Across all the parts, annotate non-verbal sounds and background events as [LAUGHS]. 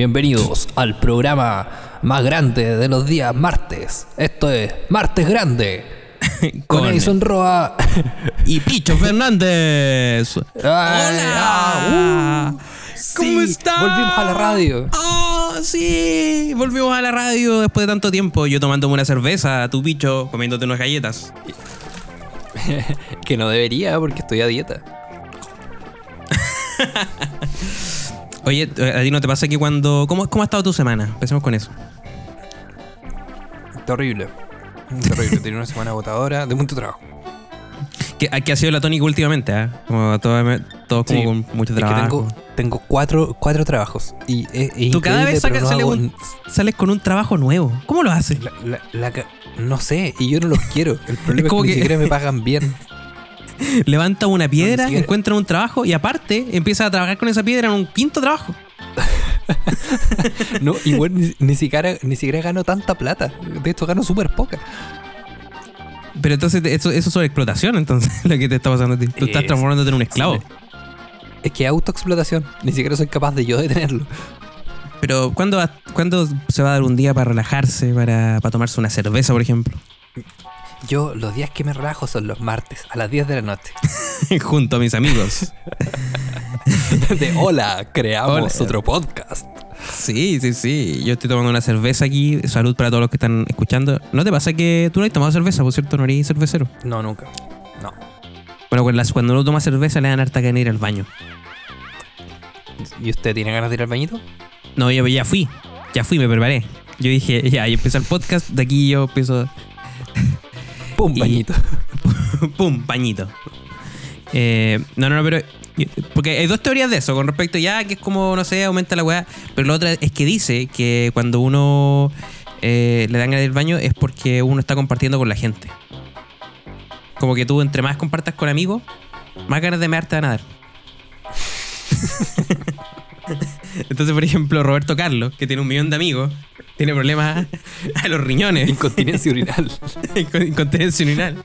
Bienvenidos al programa más grande de los días martes. Esto es Martes Grande. [LAUGHS] Con, Con- Edison Roa. Y Picho Fernández. Hola. Hola. ¿Cómo Sí, estás? Volvimos a la radio. Oh, sí. Volvimos a la radio después de tanto tiempo. Yo tomándome una cerveza, tu Picho comiéndote unas galletas. [LAUGHS] Que no debería porque estoy a dieta. [LAUGHS] Oye, ¿a ti no te pasa que cuando... ¿Cómo, cómo ha estado tu semana? Empecemos con eso. Terrible. Terrible. Tenía una semana agotadora de mucho trabajo. ¿Qué, qué ha sido la tónica últimamente? ah? Como todo- todos como Sí. con mucho Es que trabajo. tengo, tengo cuatro, cuatro trabajos. Y es, es Tú cada vez sacas- no sale hago un- sales con un trabajo nuevo. ¿Cómo lo haces? La- la- la ca- no sé, y yo no los quiero. El problema es, como que, ni que- siquiera me [LAUGHS] pagan bien. Levanta una piedra, encuentra un trabajo y aparte empieza a trabajar con esa piedra en un quinto trabajo. [LAUGHS] No, igual ni, ni siquiera, ni siquiera gano tanta plata. De esto gano súper poca. Pero entonces eso, eso es sobre explotación, entonces, [LAUGHS] lo que te está pasando a ti. Tú estás Es- transformándote en un esclavo. Es que autoexplotación. Ni siquiera soy capaz de yo detenerlo. Pero ¿cuándo, va- ¿cuándo se va a dar un día para relajarse, para, para tomarse una cerveza, por ejemplo? Yo, los días que me relajo son los martes, a las 10 de la noche. [LAUGHS] Junto a mis amigos. [LAUGHS] De hola, creamos Hola. otro podcast. Sí, sí, sí. Yo estoy tomando una cerveza aquí. Salud para todos los que están escuchando. ¿No te pasa que tú no has tomado cerveza, por cierto? No eres cervecero. No, nunca. No. Bueno, cuando las- cuando uno toma cerveza le dan harta ganas de ir al baño. ¿Y usted tiene ganas de ir al bañito? No, yo ya fui. Ya fui, me preparé. Yo dije, ya, y empiezo el podcast. De aquí yo empiezo ¡Pum! Y- Bañito. [LAUGHS] ¡Pum! Pañito. Eh, no, no, no, pero. Porque hay dos teorías de eso, con respecto ya que es como, no sé, aumenta la weá. Pero la otra es que dice que cuando uno eh, le dan ganas del baño es porque uno está compartiendo con la gente. Como que tú, entre más compartas con amigos, más ganas de mearte van a dar. [LAUGHS] Entonces, por ejemplo, Roberto Carlos, que tiene un millón de amigos, tiene problemas a los riñones, Incontinencia urinal. [LAUGHS] con incontinencia urinal.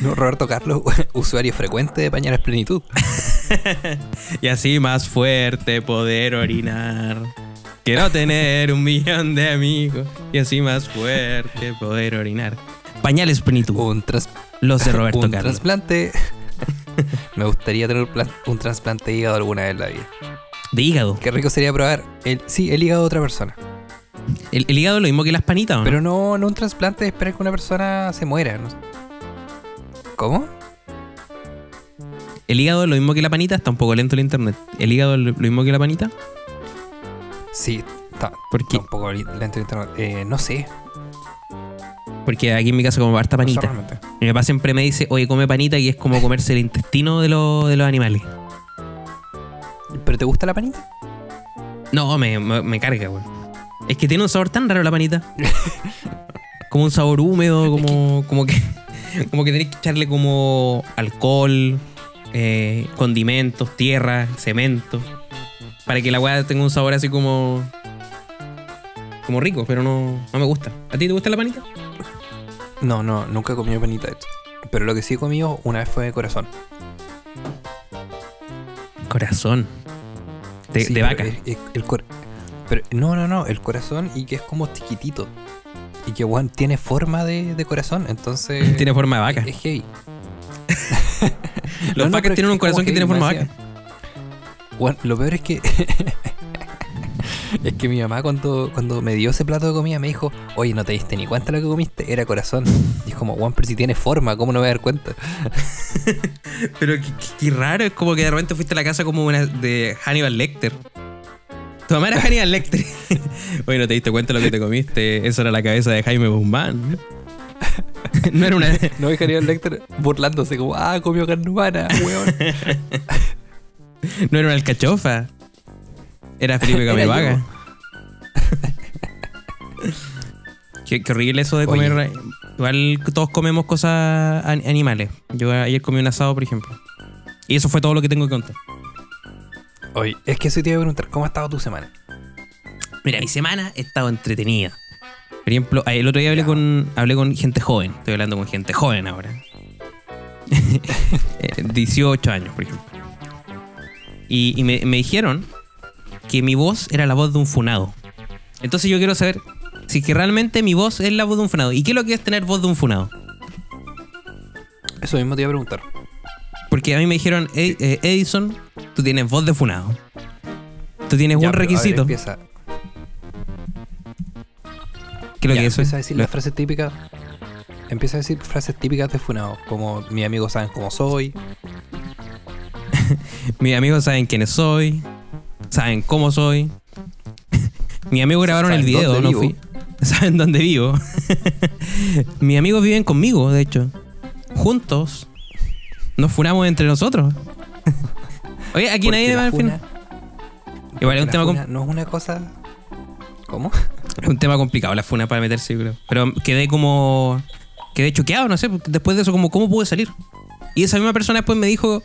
No, Roberto Carlos, [LAUGHS] usuario frecuente de pañales plenitud. [LAUGHS] Y así más fuerte poder orinar. Quiero tener un millón de amigos. Y así más fuerte poder orinar. Pañales plenitud. Un, tras- Los de Roberto un Carlos. trasplante. Me gustaría tener un trasplante de hígado alguna vez en la vida. De hígado. Qué rico sería probar el, sí, el hígado de otra persona. El, el hígado es lo mismo que las panitas, ¿o no? Pero no, no un trasplante de esperar que una persona se muera. ¿no? ¿Cómo? El hígado es lo mismo que la panita. Está un poco lento el internet. El hígado es lo lo mismo que la panita. Sí, está, Porque, está un poco lento el internet. Eh, no sé. porque aquí en mi casa como harta no sé panita. Mi papá siempre me dice, oye, come panita y es como comerse el intestino de, los- de los animales. ¿Pero te gusta la panita? No, me, me, me carga, güey. Es que tiene un sabor tan raro la panita. [LAUGHS] como un sabor húmedo, como, como que. Como que tenés que echarle como alcohol, eh, condimentos, tierra, cemento. Para que la weá tenga un sabor así como. Como rico, pero no, no me gusta. ¿A ti te gusta la panita? No, no, nunca he comido panita de hecho. Pero lo que sí he comido una vez fue de corazón. Corazón. De, Sí, de pero vaca. el- el- el cor- pero no, no, no, el corazón y que es como chiquitito. Y que weón tiene forma de, de corazón, entonces. [LAUGHS] Tiene forma de vaca. Es heavy. Los No, no, vacas tienen un que corazón que tiene heavy, forma de vaca. Weón, lo peor es que. [LAUGHS] [LAUGHS] es que mi mamá, cuando, cuando me dio ese plato de comida, me dijo: Oye, no te diste ni cuenta lo que comiste, era corazón. Y es como, weón, pero si tiene forma, ¿cómo no me voy a dar cuenta? [LAUGHS] Pero qué, raro, es como que de repente fuiste a la casa como una de Hannibal Lecter. Tu mamá era Hannibal Lecter. [LAUGHS] Oye, no te diste cuenta lo que te comiste. Eso era la cabeza de Jaime Guzmán. No era una. No dejaría el Lecter burlándose, como, ah, comió carne humana, weón. No era una alcachofa. Era Felipe [LAUGHS] Camivaga. [LAUGHS] Qué, qué horrible eso de Oye. comer. Igual todos comemos cosas an- animales. Yo ayer comí un asado, por ejemplo. Y eso fue todo lo que tengo que contar. Oye, es que eso te iba a preguntar, ¿cómo ha estado tu semana? Mira, mi semana ha estado entretenida. Por ejemplo, el otro día hablé con, hablé con gente joven. Estoy hablando con gente joven ahora. [LAUGHS] Eh, 18 años, por ejemplo. Y, y me, me dijeron que mi voz era la voz de un funado. Entonces yo quiero saber si es que realmente mi voz es la voz de un funado. ¿Y qué es lo que es tener voz de un funado? Eso mismo te iba a preguntar. Porque a mí me dijeron, "Ed- eh, Edison, tú tienes voz de funado. Tú tienes Ya, un ver, requisito. empieza, ¿Qué es lo ya, que es eso? empieza a decir Lo- las frases típicas. Empieza a decir frases típicas de Funado, como mis amigos saben cómo soy. [LAUGHS] Mis amigos saben quiénes soy, saben cómo soy. [LAUGHS] Mis amigos grabaron el video, no vivo. fui. [LAUGHS] Saben dónde vivo. [LAUGHS] Mis amigos viven conmigo, de hecho. Juntos. Nos funamos entre nosotros. Oye, aquí Porque nadie va al final. Igual es un tema, funa no es una cosa. ¿Cómo? es un tema complicado la funa para meterse, yo creo. Pero quedé como. Quedé choqueado, no sé. Después de eso, como, ¿cómo pude salir? Y esa misma persona después me dijo.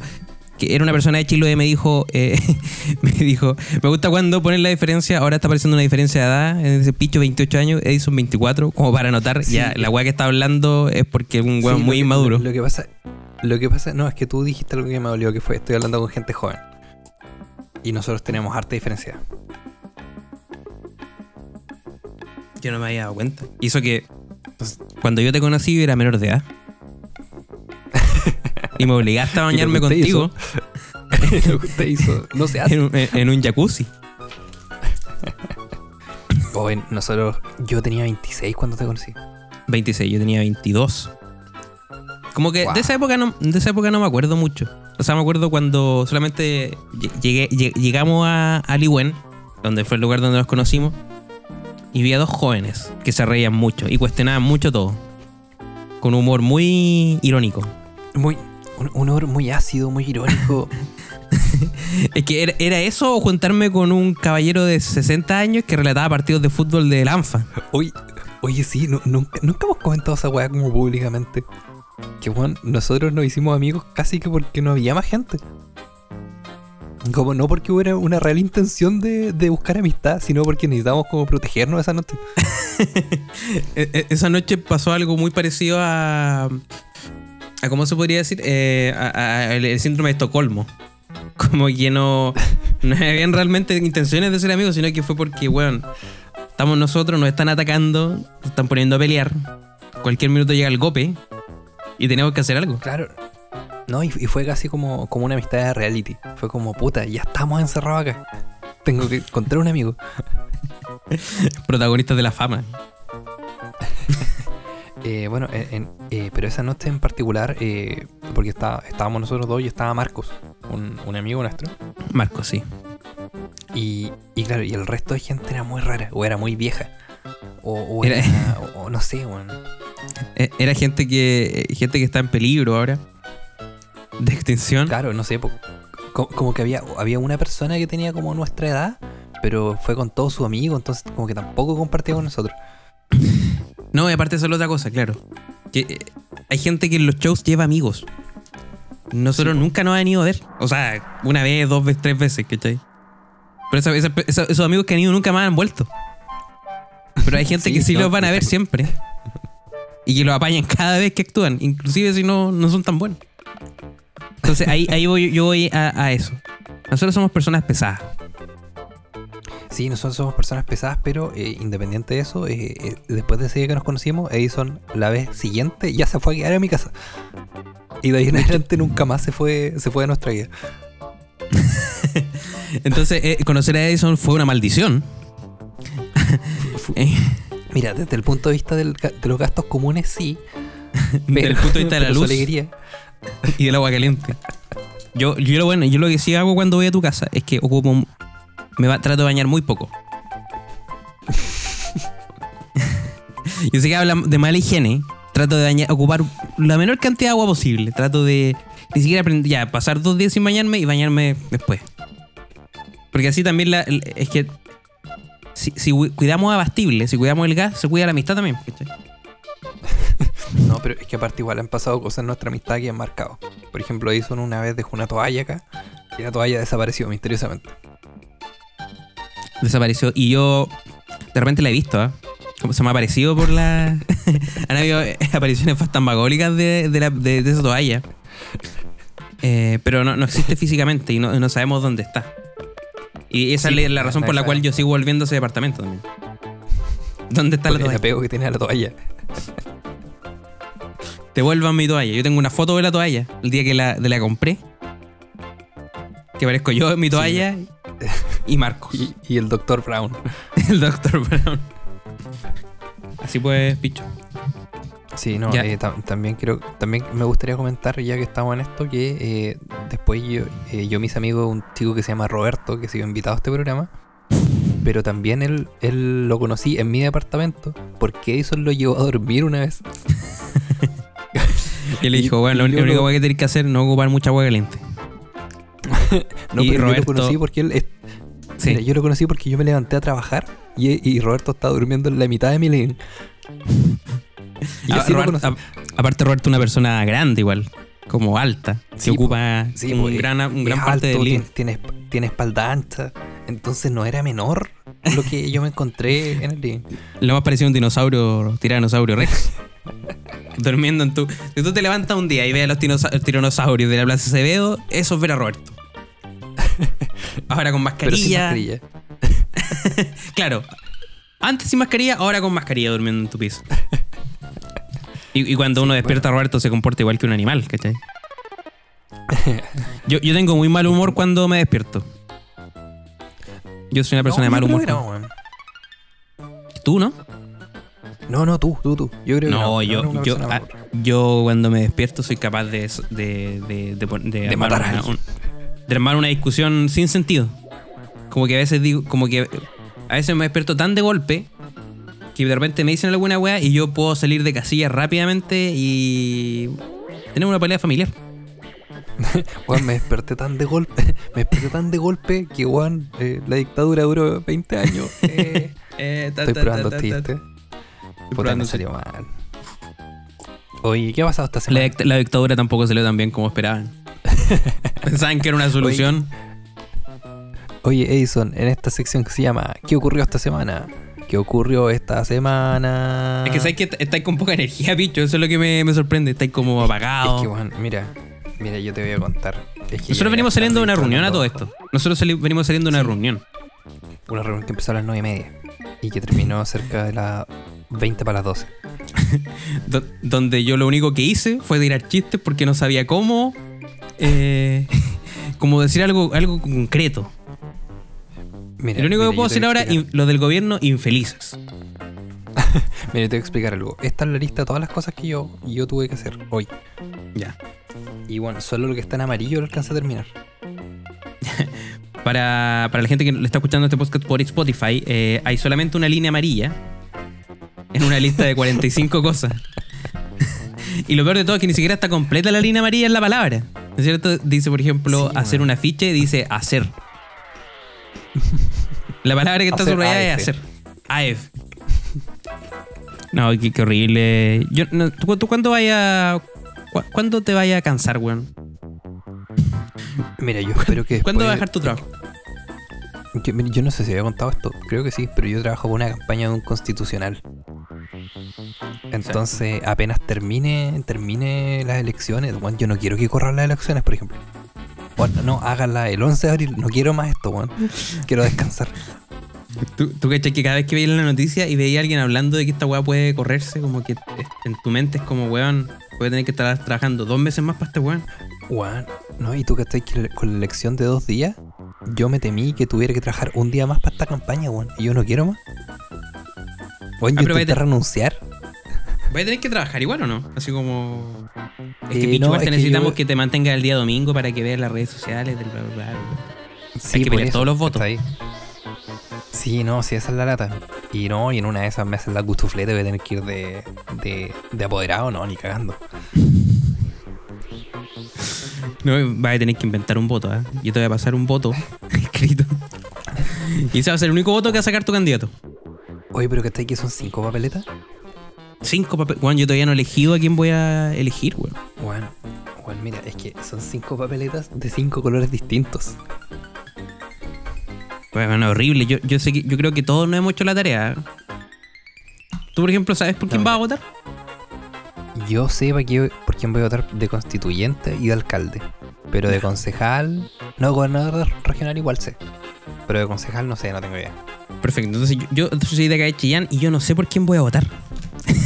Que era una persona de Chile y me dijo. eh, [LAUGHS] me dijo. Me gusta cuando ponen la diferencia. Ahora está apareciendo una diferencia de edad. En ese picho 28 años, Edison 24. Como para notar. Sí. Ya, la weá que está hablando es porque es un weón Sí, muy lo que- inmaduro. Lo, lo que pasa. Lo que pasa. No, es que tú dijiste algo que me dolió, que fue estoy hablando con gente joven. Y nosotros tenemos harta diferencia. Yo no me había dado cuenta. Y eso que. pues, cuando yo te conocí, era menor de edad. Y me obligaste a ¿Y lo que bañarme contigo. [LAUGHS] usted hizo no se hace. en, un, en un jacuzzi. Joven, nosotros. Yo tenía 26 cuando te conocí. 26, yo tenía 22. Como que Wow. de esa época no de esa época no me acuerdo mucho. O sea, me acuerdo cuando solamente lle- llegué, lle- llegamos a, a Liwen, donde fue el lugar donde nos conocimos, y vi a dos jóvenes que se reían mucho y cuestionaban mucho todo. Con un humor muy irónico. Muy. Un, un humor muy ácido, muy irónico. [LAUGHS] Es que era, era eso o juntarme con un caballero de 60 años que relataba partidos de fútbol del ANFA. Oye, oye sí, nu- nunca, nunca hemos comentado esa weá como públicamente. Que bueno, nosotros nos hicimos amigos casi que porque no había más gente. Como no porque hubiera una real intención de, de buscar amistad, sino porque necesitábamos como protegernos esa noche. [LAUGHS] E- e- Esa noche pasó algo muy parecido a. a ¿Cómo se podría decir? Eh, a- a- el, el síndrome de Estocolmo. [LAUGHS] Como que no. No habían realmente intenciones de ser amigos, sino que fue porque, weón, estamos nosotros, nos están atacando, nos están poniendo a pelear. Cualquier minuto llega el golpe y tenemos que hacer algo. Claro. No, y, y fue casi como, como una amistad de reality. Fue como, puta, ya estamos encerrados acá. Tengo que encontrar un amigo. [LAUGHS] Protagonistas de la fama. Eh, bueno, en- en- eh, pero esa noche en particular, eh, porque está, estábamos nosotros dos y estaba Marcos, un, un amigo nuestro. Marco, sí. Y, y claro, y el resto de gente era muy rara, o era muy vieja. O, o Era- era- [LAUGHS] o- o no sé, bueno. E- Era gente que. gente que está en peligro ahora. De extinción. Claro, no sé, po- co- como, que había, había una persona que tenía como nuestra edad, pero fue con todos sus amigos, entonces como que tampoco compartía con nosotros. [LAUGHS] No, y aparte eso es otra cosa, claro. Que eh, hay gente que en los shows lleva amigos. Nosotros nunca nos han ido a ver. O sea, una vez, dos veces, tres veces, ¿cachai? Pero esa- esa- esa- esos amigos que han ido nunca más han vuelto. Pero hay gente Sí, que sí no, los van a ver siempre. Y que los apañan cada vez que actúan, inclusive si no, no son tan buenos. Entonces ahí, ahí voy, yo voy a, a eso. Nosotros somos personas pesadas. Sí, nosotros somos personas pesadas, pero eh, independiente de eso, eh, eh, después de ese día que nos conocimos, Edison la vez siguiente ya se fue a quedar a mi casa. Y de ahí en adelante nunca más se fue, se fue de nuestra vida. [LAUGHS] Entonces, conocer a Edison fue una maldición. Mira, desde el punto de vista del de los gastos comunes, sí. [LAUGHS] desde el punto de vista de [LAUGHS] la luz. alegría. y del agua caliente. Yo, yo lo bueno, yo lo que sí hago cuando voy a tu casa es que ocupo un- me va- trato de bañar muy poco. [LAUGHS] yo sé que hablan de mala higiene. Trato de bañar- ocupar la menor cantidad de agua posible. Trato de ni siquiera aprend- ya pasar dos días sin bañarme y bañarme después. Porque así también es que si, si cu- cuidamos abastible, si cuidamos el gas, se cuida la amistad también. [LAUGHS] No, pero es que aparte igual han pasado cosas en nuestra amistad que han marcado. Por ejemplo, Edison una vez dejó una toalla acá y la toalla desapareció misteriosamente. Desapareció. Y yo de repente la he visto. Como se me ha aparecido por la. [LAUGHS] Han habido eh, apariciones fantasmagóricas de, de, la- de- de esa toalla. Eh, pero no, no existe físicamente y no, no sabemos dónde está. Y esa Sí, es la razón por la cual yo sigo volviendo a ese departamento también. ¿Dónde está la Por el toalla? apego que tiene a la toalla. Devuelvan mi toalla. Yo tengo una foto de la toalla el día que la, de la compré. Que parezco yo en mi toalla y Marcos, Y, y el Dr. Brown. [LAUGHS] el Dr. Brown. Así pues, picho. Sí, no, eh, tam- también quiero, también me gustaría comentar, ya que estamos en esto, que eh, después yo, eh, yo, mis amigos, un chico que se llama Roberto, que se invitado a este programa, pero también él, él lo conocí en mi departamento, porque Edison lo llevó a dormir una vez. [LAUGHS] Y le dijo, bueno, y lo único lo- que tener que hacer es no ocupar mucha agua caliente. [LAUGHS] No, Y pero yo lo conocí porque él, es- Sí. mira, yo lo conocí porque yo me levanté a trabajar y, y Roberto estaba durmiendo en la mitad de mi living. Y así lo Roberto- conocí. a- aparte, Roberto es una persona grande igual, como alta, Sí, po. ocupa Sí, un gran, un gran parte alto, del living. tiene, tiene, tiene espalda ancha, entonces no era menor lo que yo me encontré en el living. [LAUGHS] Lo más parecido a un dinosaurio, tiranosaurio rex. [LAUGHS] Durmiendo en tu. Si tú te levantas un día y ves a los tiranosaurios de la Plaza Acevedo, eso es ver a Roberto. [LAUGHS] Ahora con Pero sin mascarilla. [LAUGHS] Claro. Antes sin mascarilla, ahora con mascarilla durmiendo en tu piso. Y, y cuando uno despierta, Roberto se comporta igual que un animal, ¿cachai? Yo, yo tengo muy mal humor cuando me despierto. Yo soy una persona de No, mal humor. que no. ¿Tú no? No, no, tú, tú, tú. Yo creo que no. No, no yo, una yo, persona ah, yo cuando me despierto soy capaz de, de, de, matar a alguien. un- de armar una discusión sin sentido. Como que a veces digo, como que a veces me despierto tan de golpe que de repente me dicen alguna weá y yo puedo salir de casilla rápidamente y tener una pelea familiar. [LAUGHS] Weón, me desperté tan de golpe, [LAUGHS] me desperté tan de golpe que, weón, eh, la dictadura duró 20 años. [LAUGHS] Eh, Eh, ta, estoy ta, probando. Puta, salió mal. Oye, ¿qué ha pasado esta La, semana? dict- la dictadura tampoco salió tan bien como esperaban. [LAUGHS] Pensaban que era una solución. Oye, Edison, en esta sección que se llama ¿Qué ocurrió esta semana? ¿Qué ocurrió esta semana? Es que sabes que est- estáis con poca energía, bicho. Eso es lo que me, me sorprende. Estáis como apagados. Es que, weón, mira, mira, yo te voy a contar. Es que ya Nosotros venimos saliendo de una reunión a todo esto. Nosotros venimos saliendo de una Sí. reunión. Una reunión que empezó a las 9 y media y que terminó [LAUGHS] cerca de las 20 para las 12. [LAUGHS] do- donde yo lo único que hice fue tirar chistes porque no sabía cómo. Eh, [LAUGHS] como decir algo, algo concreto. Mira, lo único mira, que puedo decir ahora, in- lo del gobierno, infelices. [LAUGHS] Mira, te voy a explicar algo. Esta es la lista de todas las cosas que yo, yo tuve que hacer hoy. Ya. Y bueno, solo lo que está en amarillo lo alcancé a terminar. [LAUGHS] Para, para la gente que le está escuchando este podcast por Spotify, eh, hay solamente una línea amarilla en una lista de 45 cosas. Y lo peor de todo es que ni siquiera está completa la línea amarilla en la palabra. ¿No es cierto? Dice, por ejemplo, Sí, hacer un afiche, dice hacer. [LAUGHS] La palabra que está subrayada es hacer. AF. No, qué, qué horrible. Yo, no, ¿tú, tú cuándo vaya, cu- ¿Cuándo te vaya a cansar, weón? Mira, yo espero que. ¿Cuándo vas a dejar tu trabajo? mira, yo no sé si había contado esto. Creo que sí, pero yo trabajo por una campaña de un constitucional. Entonces, apenas termine, termine las elecciones, weón, yo no quiero que corran las elecciones, por ejemplo. Bueno, no, háganla el 11 de abril. No quiero más esto, weón. Quiero descansar. ¿Tú, tú cachai que cada vez que veías la noticia y veía a alguien hablando de que esta weá puede correrse, como que en tu mente es como, weón, puede tener que estar trabajando dos meses más para este weón? Weón, no, y tú que estás con la elección de dos días, yo me temí que tuviera que trabajar un día más para esta campaña, weón. Y yo no quiero más. Weón, yo intenté renunciar. ¿Vas a tener que trabajar igual o no? Así como. Es que Eh, no, que necesitamos yo- que te mantenga el día domingo para que veas las redes sociales del bla, bla, bla. Sí, que por pelear todos los votos. ahí. Sí, no, sí, esa es la lata. Y no, y en una de esas me hacen la gustufleta voy a tener que ir de, de, de apoderado, no, ni cagando. No, vas a tener que inventar un voto, ¿eh? Yo te voy a pasar un voto [LAUGHS] escrito. Y ese va a ser el único voto que va a sacar tu candidato. Oye, pero que está ahí que son cinco papeletas. Cinco papeles. Weón, yo todavía no he elegido a quién voy a elegir, weón. Bueno, bueno, mira, es que son cinco papeletas de cinco colores distintos. Bueno, horrible. Yo, yo sé que yo creo que todos no hemos hecho la tarea. ¿Tú, por ejemplo, sabes por quién vas a votar? Yo sé para qué- por quién voy a votar de constituyente y de alcalde. Pero de concejal, no, gobernador regional igual sé. Pero de concejal no sé, no tengo idea. Perfecto. Entonces yo, yo soy de acá de Chillán y yo no sé por quién voy a votar.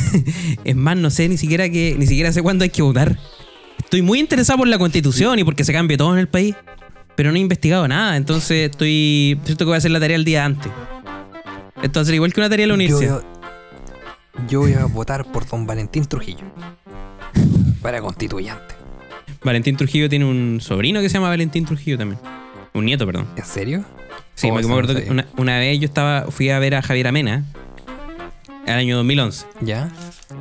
[LAUGHS] es más, no sé ni siquiera que ni siquiera sé cuándo hay que votar. Estoy muy interesado por la constitución y porque se cambie todo en el país. Pero no he investigado nada, entonces estoy. Siento que voy a hacer la tarea el día antes. Ser igual que una tarea de la Yo, universidad. yo voy a votar por don Valentín Trujillo. Para constituyente. Valentín Trujillo tiene un sobrino que se llama Valentín Trujillo también. Un nieto, perdón. ¿En serio? Sí, Oh, me acuerdo que una, una vez yo estaba, fui a ver a Javier Amena, el año 2011. ¿Ya?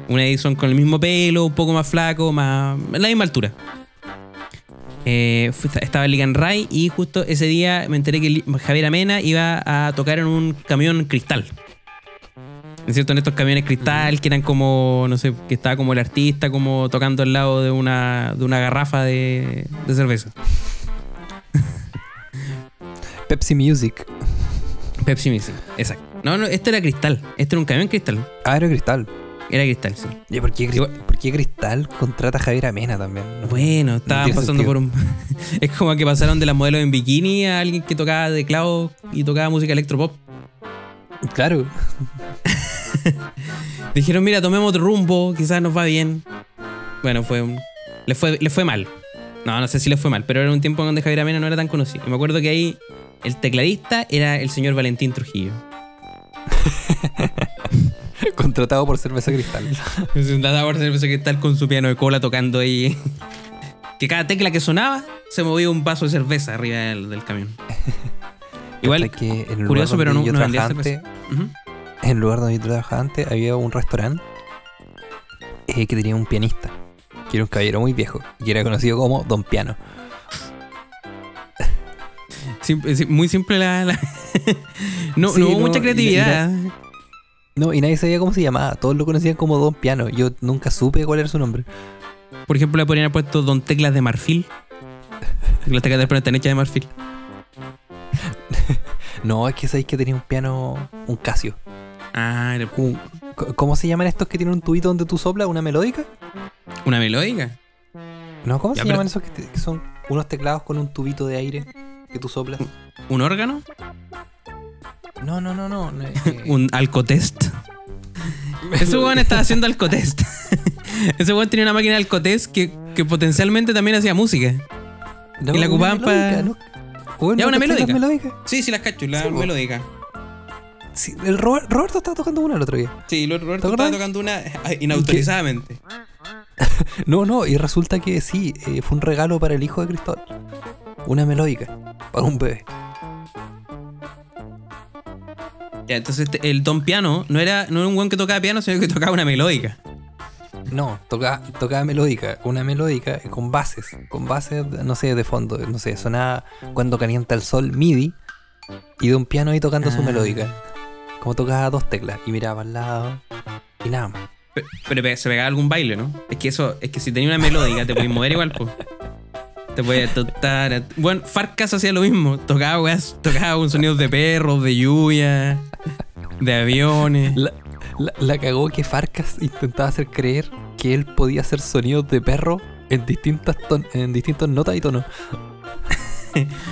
Una Edison con el mismo pelo, un poco más flaco, más. la misma altura. Eh, fui- estaba en Ligan Ray y justo ese día me enteré que Javier Amena iba a tocar en un camión cristal. ¿Es cierto? En estos camiones cristal que eran como, no sé, que estaba como el artista como tocando al lado de una, de una garrafa de, de cerveza. Pepsi Music. Pepsi Music, exacto. No, no, este era cristal. Este era un camión cristal. Ah, era Cristal. Era cristal, sí. ¿Y por qué, Igual- por qué Cristal contrata a Javier Amena también? No. Bueno, estaban tiene pasando sentido. por un. [LAUGHS] es como que pasaron de las modelos en bikini a alguien que tocaba teclado y tocaba música electropop. Claro. [LAUGHS] Dijeron, mira, tomemos otro rumbo, quizás nos va bien. Bueno, fue un. Le fue, le fue mal. No, no sé si le fue mal, pero era un tiempo donde Javier Amena no era tan conocido. Y me acuerdo que ahí el tecladista era el señor Valentín Trujillo. [LAUGHS] Contratado por Cerveza Cristal. [LAUGHS] Andaba por cerveza cristal con su piano de cola tocando ahí. Que cada tecla que sonaba se movía un vaso de cerveza arriba del, del camión. [LAUGHS] Igual, que en el curioso, pero no- yo no vendía ujú. en el lugar donde yo trabajaba antes había un restaurante eh, que tenía un pianista, que era un caballero muy viejo, y que era conocido como Don Piano. Sim- muy simple la. la- [LAUGHS] no, Sí, no hubo no, mucha y- creatividad. No, y nadie sabía cómo se llamaba, todos lo conocían como Don Piano. Yo nunca supe cuál era su nombre. Por ejemplo, le podrían haber puesto Don Teclas de marfil. [LAUGHS] Las teclas de están hechas de marfil. [LAUGHS] No, es que sabéis que tenía un piano, un Casio. Ah, era Un- ¿Cómo se llaman estos que tienen un tubito donde tú soplas? ¿Una melódica? una melódica. No, ¿cómo Ya, se pero- llaman esos que, te- que son unos teclados con un tubito de aire que tú soplas? ¿Un órgano? No, no, no, no. no, eh, [LAUGHS] ¿Un alcotest? Ese weón estaba haciendo alcotest. [LAUGHS] Ese weón tenía una máquina de alcotest que, que potencialmente también hacía música. no, y la ocupaban pa- melódica, ¿no? Weón, Ya, ¿no una melódica. Sí, sí, las cacho, la Sí, melódica. Sí, el Robert- Roberto estaba tocando una el otro día. Sí, Roberto ¿Te estaba tocando una ah, inautorizadamente. [LAUGHS] No, no, y resulta que sí, eh, fue un regalo para el hijo de Cristóbal. Una melódica, para un bebé. Ya, entonces este- el Don Piano no era, no era un weón que tocaba piano, sino que tocaba una melódica. No, tocaba, tocaba melódica, una melódica con bases, con bases, no sé, de fondo, no sé, sonaba cuando calienta el sol MIDI y de un piano ahí tocando su Ah. melódica. Como tocaba dos teclas y miraba al lado y nada más. Pero, pero pe- se pegaba algún baile, ¿no? Es que eso, es que si tenía una melódica te podías mover igual, pues. Te podías tocar. Bueno, Farcas hacía lo mismo. Tocaba, weas, tocaba un sonido de perros, de lluvia, de aviones. La, la- la cagó que Farcas intentaba hacer creer que él podía hacer sonidos de perro en distintas ton- en distintas notas y tonos.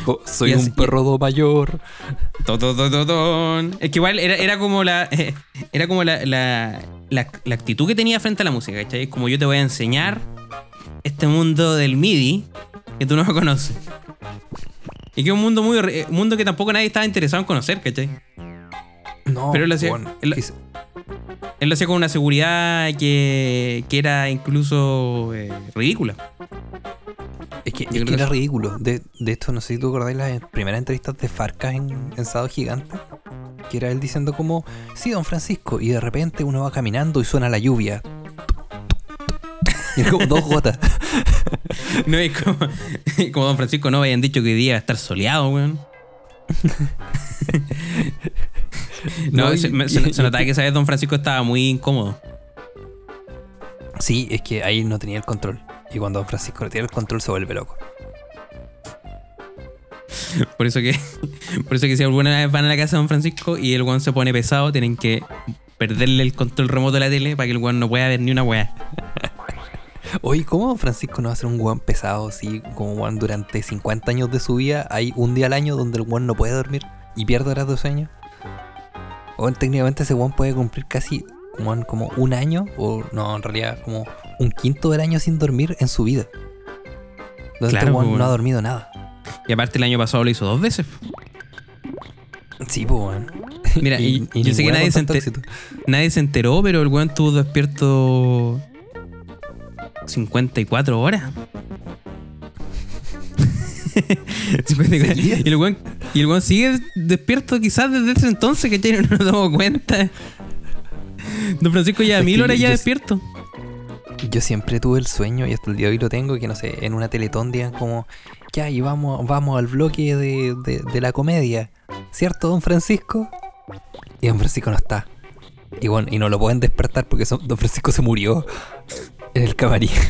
Co- [LAUGHS] Soy así- un perro do mayor. To, to, to. Es que igual era, era como la. [LAUGHS] Era como la, la, la- la actitud que tenía frente a la música, ¿cachai? Como yo te voy a enseñar este mundo del MIDI que tú no conoces. Y que es un mundo muy. Un mundo que tampoco nadie estaba interesado en conocer, ¿cachai? No, Pero él hacía- bueno, él- lo hacía con una seguridad que, que era incluso eh, ridícula. es que, yo es creo que que era ridículo. De, de esto, no sé si tú acordáis las primeras entrevistas de Farcas en, en Sábado Gigante. Que era él diciendo como, sí, don Francisco. Y de repente uno va caminando y suena la lluvia. Como dos gotas. No es como, [LAUGHS] como Don Francisco no habían dicho que hoy día iba a estar soleado, weón. [LAUGHS] No, No, y- se, me- se- y- se notaba que esa vez Don Francisco estaba muy incómodo. Sí, es que ahí no tenía el control. Y cuando don Francisco no tiene el control se vuelve loco. Por eso que, [LAUGHS] por eso que si alguna vez van a la casa de Don Francisco y el weón se pone pesado, tienen que perderle el control remoto de la tele para que el weón no pueda ver ni una weá. Oye, ¿cómo Francisco no va a ser un guan pesado así como guan durante 50 años de su vida? Hay un día al año donde el guan no puede dormir. y pierdo horas de sueño. O técnicamente ese weón puede cumplir casi weón, como un año, o no, en realidad como un quinto del año sin dormir en su vida. Donde Claro, este weón pues, no ha weón. dormido nada. Y aparte el año pasado lo hizo dos veces. Sí, pues weón. Mira, [LAUGHS] y, yo sé que nadie se, enter- nadie se enteró, pero el weón estuvo despierto 54 horas. [LAUGHS] 54. ¿Seguidas? y, el weón, y el weón sigue despierto quizás desde ese entonces, que [LAUGHS] no nos damos cuenta. Don Francisco ya Es mil horas yo- ya despierto. Yo siempre tuve el sueño y hasta el día de hoy lo tengo, que no sé, en una teletón digan como, ya, y vamos, vamos al bloque de, de- de la comedia. ¿Cierto, don Francisco? Y don Francisco no está. Y bueno, y no lo pueden despertar porque son- don Francisco se murió en el camarín. [LAUGHS]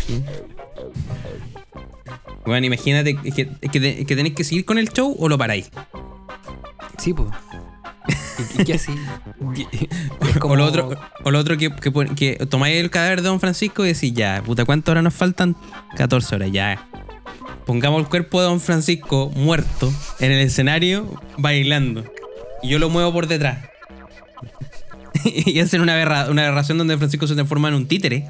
Bueno, imagínate es que, es que, te- es que tenéis que seguir con el show o lo paráis. Sí, pues. ¿Y, y qué así? [LAUGHS] Como- O lo otro, o lo otro que, que, que tomáis el cadáver de Don Francisco y decís, ya, puta, ¿cuántas horas nos faltan? 14 horas, ya. Pongamos el cuerpo de Don Francisco muerto en el escenario bailando. Y yo lo muevo por detrás. [LAUGHS] y hacen una, aberra- una aberración donde Francisco se transforma en un títere.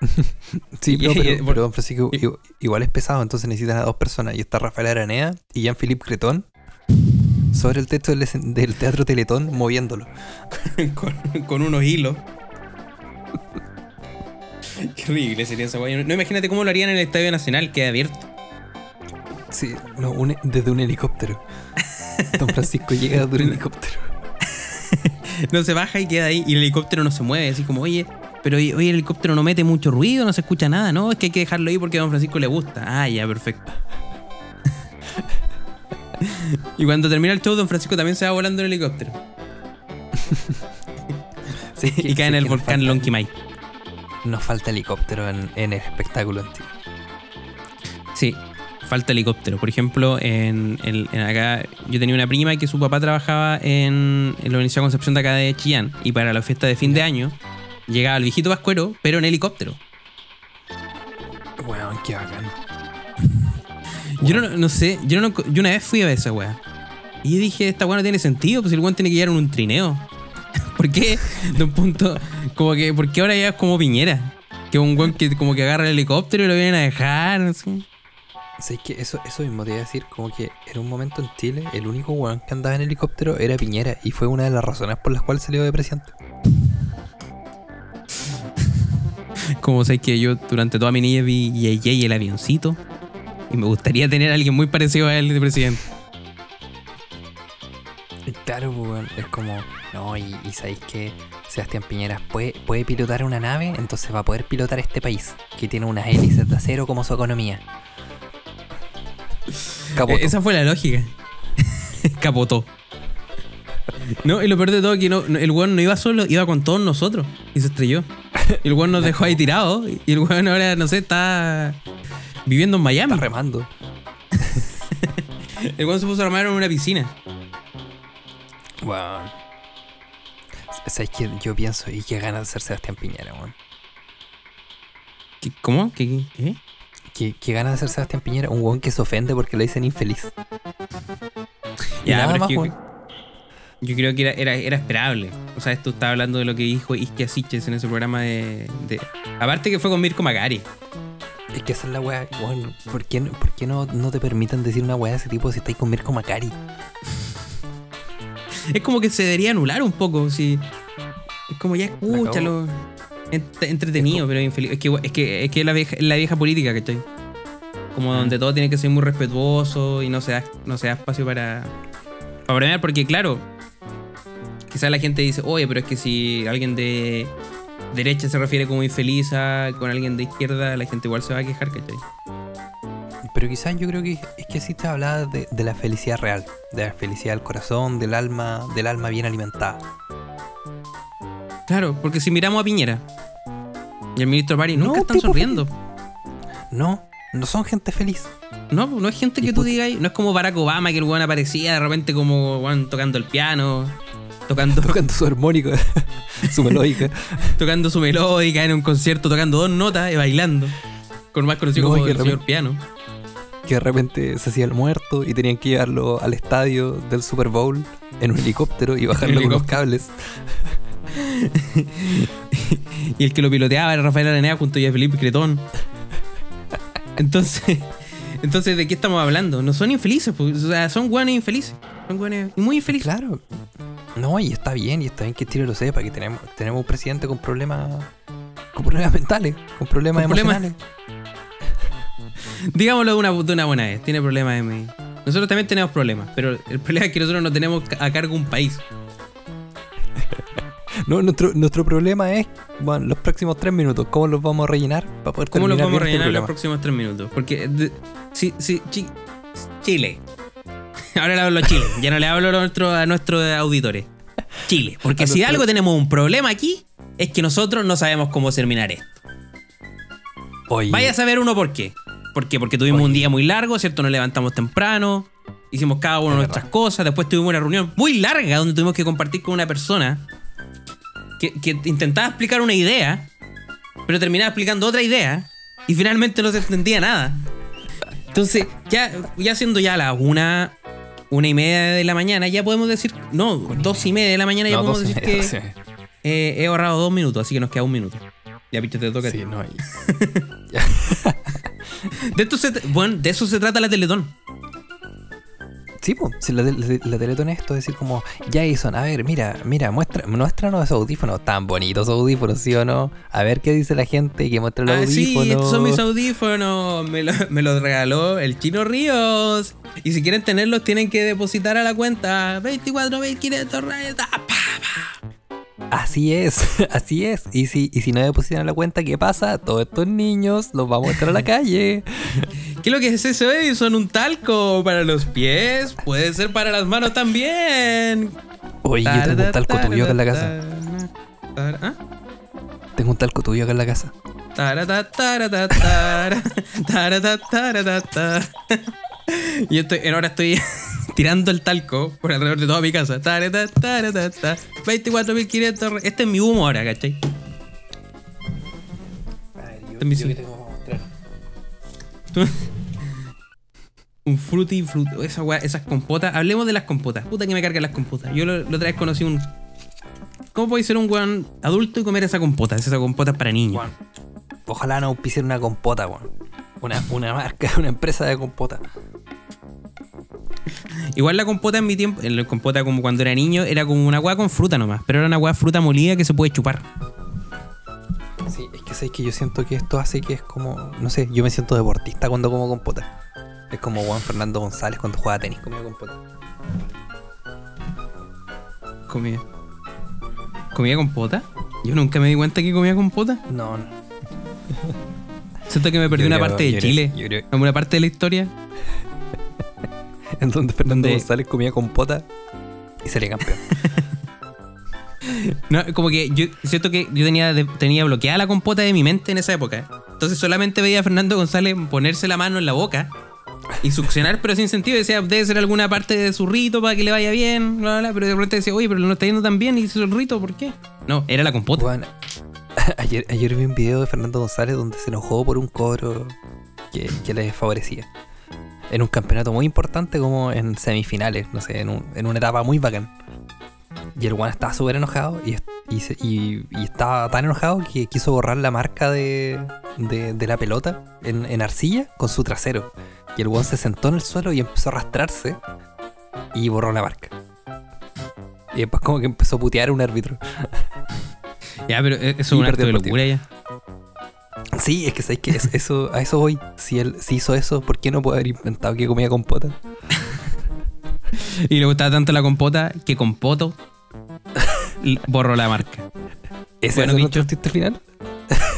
[LAUGHS] Sí, pero, [LAUGHS] don Francisco igual es pesado, entonces necesitan a dos personas. Y está Rafael Aranea y Jean-Philippe Cretón sobre el techo del, Teatro Teletón moviéndolo. [LAUGHS] con, con unos hilos. Qué horrible sería esa weá. No imagínate cómo lo harían en el Estadio Nacional, que abierto. Sí, no, un- desde un helicóptero. Don Francisco llega desde un helicóptero. No se baja y queda ahí y el helicóptero no se mueve, así como, oye, pero oye, el helicóptero no mete mucho ruido, no se escucha nada, no, es que hay que dejarlo ahí porque a don Francisco le gusta. Ah, ya, perfecto. [LAUGHS] y cuando termina el show, don Francisco también se va volando en el helicóptero. [LAUGHS] Sí, [LAUGHS] y cae en el volcán Lonquimay. Nos falta helicóptero en, en el espectáculo antiguo. Sí, falta helicóptero. Por ejemplo, en, el- en acá yo tenía una prima que su papá trabajaba en, en la Universidad Concepción de acá de Chillán y para la fiesta de fin de año llegaba el viejito Pascuero, pero en helicóptero. Weón, qué bacán. [LAUGHS] Yo no, no sé, yo, no, yo una vez fui a ver esa weá. Y dije, esta weá no tiene sentido, pues el weón tiene que llegar en un trineo. [LAUGHS] ¿Por qué? De un punto, como que, ¿por qué ahora ya es como Piñera? Que un weón que como que agarra el helicóptero y lo vienen a dejar, así. Sí, que eso, eso mismo te iba a decir, como que en un momento en Chile, el único weón que andaba en helicóptero era Piñera, y fue una de las razones por las cuales salió de presidente. Como sabes que yo durante toda mi niñez vi JJ y el avioncito. Y me gustaría tener a alguien muy parecido a él de presidente. Claro, pues, weón, es como, no, y, y sabéis que Sebastián Piñera puede, puede pilotar una nave, entonces va a poder pilotar este país, que tiene unas hélices de acero como su economía. Capotó. Eh, Esa fue la lógica. [LAUGHS] Capotó. No, y lo peor de todo es que no, no- el weón no iba solo, iba con todos nosotros. Y se estrelló. [LAUGHS] El weón nos dejó ahí tirados. Y el weón ahora, no sé, está viviendo en Miami. Está remando. [LAUGHS] El weón se puso a armar en una piscina. Weón. ¿Sabéis que yo pienso, y qué ganas de ser Sebastián Piñera, weón? ¿Qué- ¿Cómo? ¿Qué, qué, qué? ¿Qué, qué ganas de ser Sebastián Piñera? Un weón que se ofende porque le dicen infeliz. Y Ya, nada pero es más, que yo, creo que era, era, era esperable. O sea, esto estaba hablando de lo que dijo Iskia Siches en ese programa de, de- Aparte que fue con Mirko Macari. Es que esa es la weá, weón. ¿Por qué, no- por qué no, no te permiten decir una weá de ese tipo si estáis con Mirko Macari? [LAUGHS] Es como que se debería anular un poco. Si, es como ya escúchalo. Ent- entretenido, pero infeliz. Es que, es que, es que la, vieja, la vieja política, ¿cachai? Como donde todo tiene que ser muy respetuoso y no se da, no se da espacio para, para premiar, porque claro, quizás la gente dice, oye, pero es que si alguien de derecha se refiere como infeliz a con alguien de izquierda, la gente igual se va a quejar, ¿cachai? Pero quizás yo creo que es que así te hablaba de, de la felicidad real, de la felicidad del corazón, del alma, del alma bien alimentada. Claro, porque si miramos a Piñera y el ministro Pari No, nunca están sonriendo. No, no son gente feliz. No, no es gente que tú digas, no es como Barack Obama que el weón aparecía de repente como weón, tocando el piano, tocando, [LAUGHS] Tocando su armónico, [LAUGHS] su melódica. [LAUGHS] tocando su melódica en un concierto, tocando dos notas y bailando. Con más conocido No, como el señor piano. que de repente se hacía el muerto y tenían que llevarlo al estadio del Super Bowl en un helicóptero y bajarlo con los cables. y el que lo piloteaba era Rafael Aranea junto a Felipe Cretón. Entonces, entonces, ¿de qué estamos hablando? No son infelices, pues, o sea, son guanes infelices. Son guanes muy infelices. Claro. No, y está bien, y está bien que Chile lo sepa, que tenemos, tenemos un presidente con problemas con problemas mentales, con problemas Con problemas. emocionales. [LAUGHS] Digámoslo de una, de una buena vez, tiene problemas de mí. Nosotros también tenemos problemas, pero el problema es que nosotros no tenemos a cargo un país. [LAUGHS] No, nuestro, nuestro problema es, bueno, los próximos tres minutos, ¿cómo los vamos a rellenar para poder ¿Cómo los vamos a este rellenar en los próximos tres minutos? Porque, de- sí, sí, chi- Chile. [LAUGHS] Ahora le hablo a Chile, ya no le hablo a, nuestro, a nuestros auditores. Chile. Porque A si nuestro- algo tenemos un problema aquí, es que nosotros no sabemos cómo terminar esto. Oye, Vaya a saber uno por qué. ¿Por qué? Porque tuvimos Oye. un día muy largo, ¿cierto? Nos levantamos temprano, hicimos cada uno Es nuestras verdad. cosas, después tuvimos una reunión muy larga donde tuvimos que compartir con una persona que, que intentaba explicar una idea, pero terminaba explicando otra idea y finalmente no se entendía nada. Entonces, ya, ya siendo ya las una, una y media de la mañana, ya podemos decir, no, dos y media de la mañana ya no, podemos decir media, que eh, he ahorrado dos minutos, así que nos queda un minuto. Ya, picho, te toca. Sí, no, [LAUGHS] [LAUGHS] De, esto se, bueno, de eso se trata la Teletón. Sí, pues, si la, la, la Teletón es esto, es decir, como, Jason, a ver, mira, mira, muestra, muéstranos esos audífonos, tan bonitos audífonos, ¿sí o no? A ver qué dice la gente que muestra los Ah, sí, audífonos. estos son mis audífonos. Me, lo- me los regaló el Chino Ríos. Y si quieren tenerlos, tienen que depositar a la cuenta 24 500 rayos. Pa, pa. Así es, [LAUGHS] así es. Y si, y si no depositan la cuenta, ¿qué pasa? Todos estos niños los vamos a echar a la calle. [LAUGHS] ¿Qué es lo que es eso, Edison? Un talco para los pies. Puede ser para las manos también. Oye, yo tengo un talco tuyo acá en la casa. ¿Ah? Tengo un talco tuyo acá en la casa. Y estoy, ahora estoy tirando el talco por alrededor de toda mi casa. Taratatatara, 24.500. Este es mi humo ahora, ¿cachai? Este es mi [LAUGHS] Un fruity fruit. Esa weá, esas compotas. Hablemos de las compotas. Puta que me cargan las compotas. Yo lo, la otra vez conocí un. ¿Cómo puede ser un weón adulto y comer esa compota? Esa compota es para niños. Juan, Ojalá no auspicien una compota, weón. Una, una marca, [LAUGHS] una empresa de compota. Igual la compota en mi tiempo, en la compota como cuando era niño, era como una agua con fruta nomás, pero era una agua fruta molida que se puede chupar. Sí, es que sabes que yo siento que esto hace que es como, no sé, yo me siento deportista cuando como compota. Es como Juan Fernando González cuando juega tenis comía compota. Comía. ¿Comía compota? Yo nunca me di cuenta que comía compota. No, no. Siento que me perdí una parte de Chile. creo- Una parte de la historia. [LAUGHS] En donde Fernando Donde- González comía compota y salía campeón. [LAUGHS] No, como que yo siento que yo tenía, tenía bloqueada la compota de mi mente en esa época. Entonces solamente veía a Fernando González ponerse la mano en la boca y succionar, pero sin sentido. Decía, debe ser alguna parte de su rito para que le vaya bien, bla, bla, bla. Pero de repente decía, oye, pero no está yendo tan bien y hizo el rito, ¿por qué? No, era la compota. [LAUGHS] Ayer vi un video de Fernando González donde se enojó por un cobro que, que le favorecía. En un campeonato muy importante como en semifinales, no sé, en, un- en una etapa muy bacán. Y el Juan estaba súper enojado y, y, se- y- y estaba tan enojado que quiso borrar la marca de, de- de la pelota en, en arcilla con su trasero. Y el Juan se sentó en el suelo y empezó a arrastrarse y borró la marca. Y después como que empezó a putear a un árbitro. Ya, pero eso es un acto de locura ya. Sí, es que sabéis que es- eso, a eso voy. Si él si hizo eso, ¿por qué no puede haber inventado que comía compota? [LAUGHS] Y le gustaba tanto la compota que Compoto borró la marca. ¿Ese Bueno, es nuestro chiste final?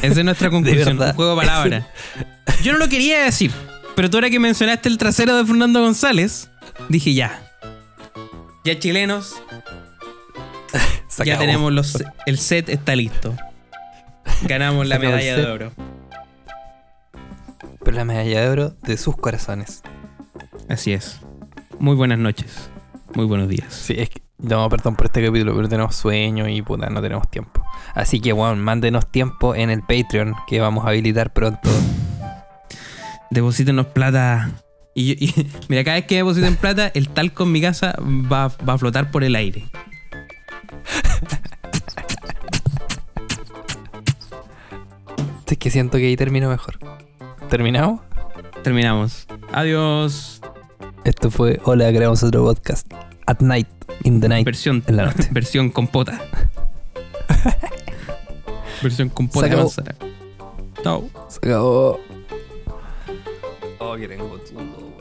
Esa es nuestra [LAUGHS] conclusión. Un juego de palabras. [LAUGHS] Yo no lo quería decir, pero tú ahora que mencionaste el trasero de Fernando González, dije ya. Ya chilenos, ya tenemos los, el set está listo. Ganamos la medalla de oro. La medalla de oro de sus corazones. Así es. Muy buenas noches. Muy buenos días. Sí, es que. No, perdón por este capítulo, pero tenemos sueño y puta, no tenemos tiempo. Así que, bueno, mándenos tiempo en el Patreon que vamos a habilitar pronto. Deposítenos plata Y, y- [LAUGHS] mira, cada vez que depositen plata, el talco en mi casa va, va a flotar por el aire. [LAUGHS] Es que siento que ahí termino mejor. ¿Terminamos? Terminamos. Adiós. Esto fue Hola, creamos otro podcast. At night, in the night, Versión, en la noche. [LAUGHS] versión compota. [LAUGHS] versión compota Se de acabó. Chao. Se acabó. Oh, que tengo todo.